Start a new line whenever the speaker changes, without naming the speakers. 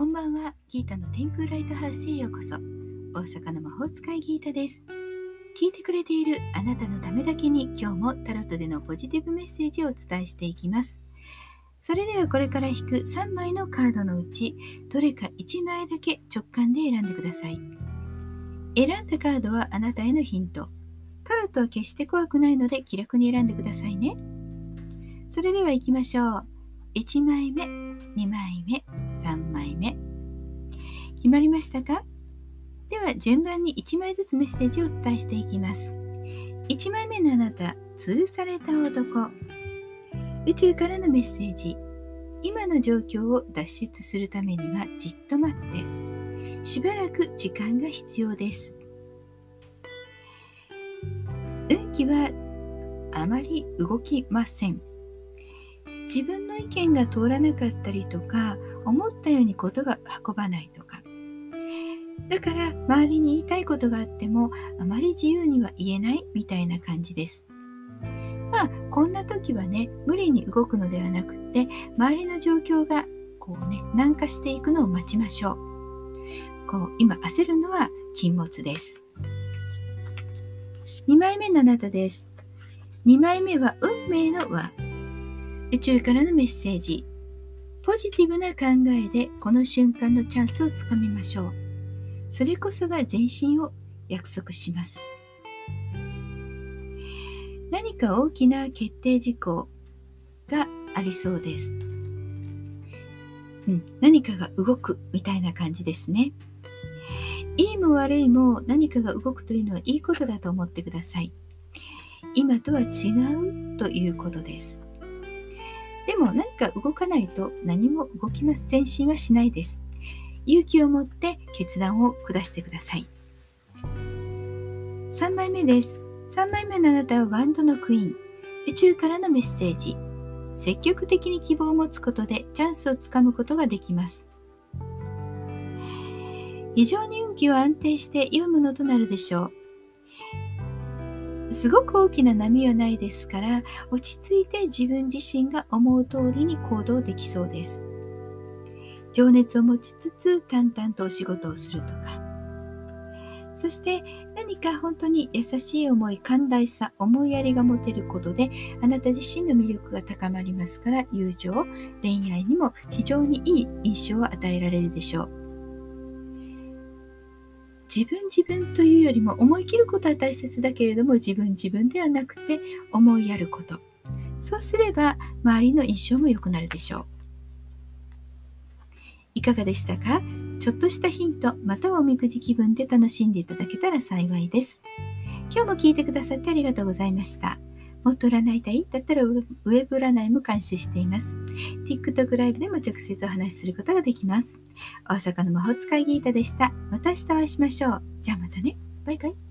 こんばんは。ギータの天空ライトハウスへようこそ。大阪の魔法使いギータです。聞いてくれているあなたのためだけに今日もタロットでのポジティブメッセージをお伝えしていきます。それではこれから引く3枚のカードのうちどれか1枚だけ直感で選んでください。選んだカードはあなたへのヒント。タロットは決して怖くないので気楽に選んでくださいね。それでは行きましょう。1枚目2枚目3枚目。決まりましたか？では順番に1枚ずつメッセージをお伝えしていきます。1枚目のあなた吊るされた男。宇宙からのメッセージ。今の状況を脱出するためにはじっと待って。しばらく時間が必要です。運気はあまり動きません。自分の意見が通らなかったりとか思ったようにことが運ばないとか。だから周りに言いたいことがあってもあまり自由には言えないみたいな感じです。まあこんな時はね無理に動くのではなくって周りの状況がこうね軟化していくのを待ちましょう。こう今焦るのは禁物です。2枚目のあなたです。2枚目は運命の輪。宇宙からのメッセージ。ポジティブな考えでこの瞬間のチャンスをつかみましょう。それこそが前進を約束します。何か大きな決定事項がありそうです、うん、何かが動くみたいな感じですね。いいも悪いも何かが動くというのはいいことだと思ってください。今とは違うということです。でも何か動かないと何も動きます。前進はしないです。勇気を持って決断を下してください。3枚目です。3枚目のあなたはワンドのクイーン。宇宙からのメッセージ。積極的に希望を持つことでチャンスをつかむことができます。非常に運気は安定して良いものとなるでしょう。すごく大きな波はないですから落ち着いて自分自身が思う通りに行動できそうです情熱を持ちつつ淡々とお仕事をするとか。そして何か本当に優しい思い寛大さ思いやりが持てることであなた自身の魅力が高まりますから友情恋愛にも非常にいい印象を与えられるでしょう。自分自分というよりも思い切ることは大切だけれども自分自分ではなくて思いやること。そうすれば周りの印象も良くなるでしょう。いかがでしたか？ちょっとしたヒントまたはおみくじ気分で楽しんでいただけたら幸いです今日も聞いてくださってありがとうございました。もっと占いたいだったらウェブ占いも監修しています。TikTok ライブでも直接お話しすることができます。大阪の魔法使いギータでした。また明日お会いしましょう。じゃあまたね。バイバイ。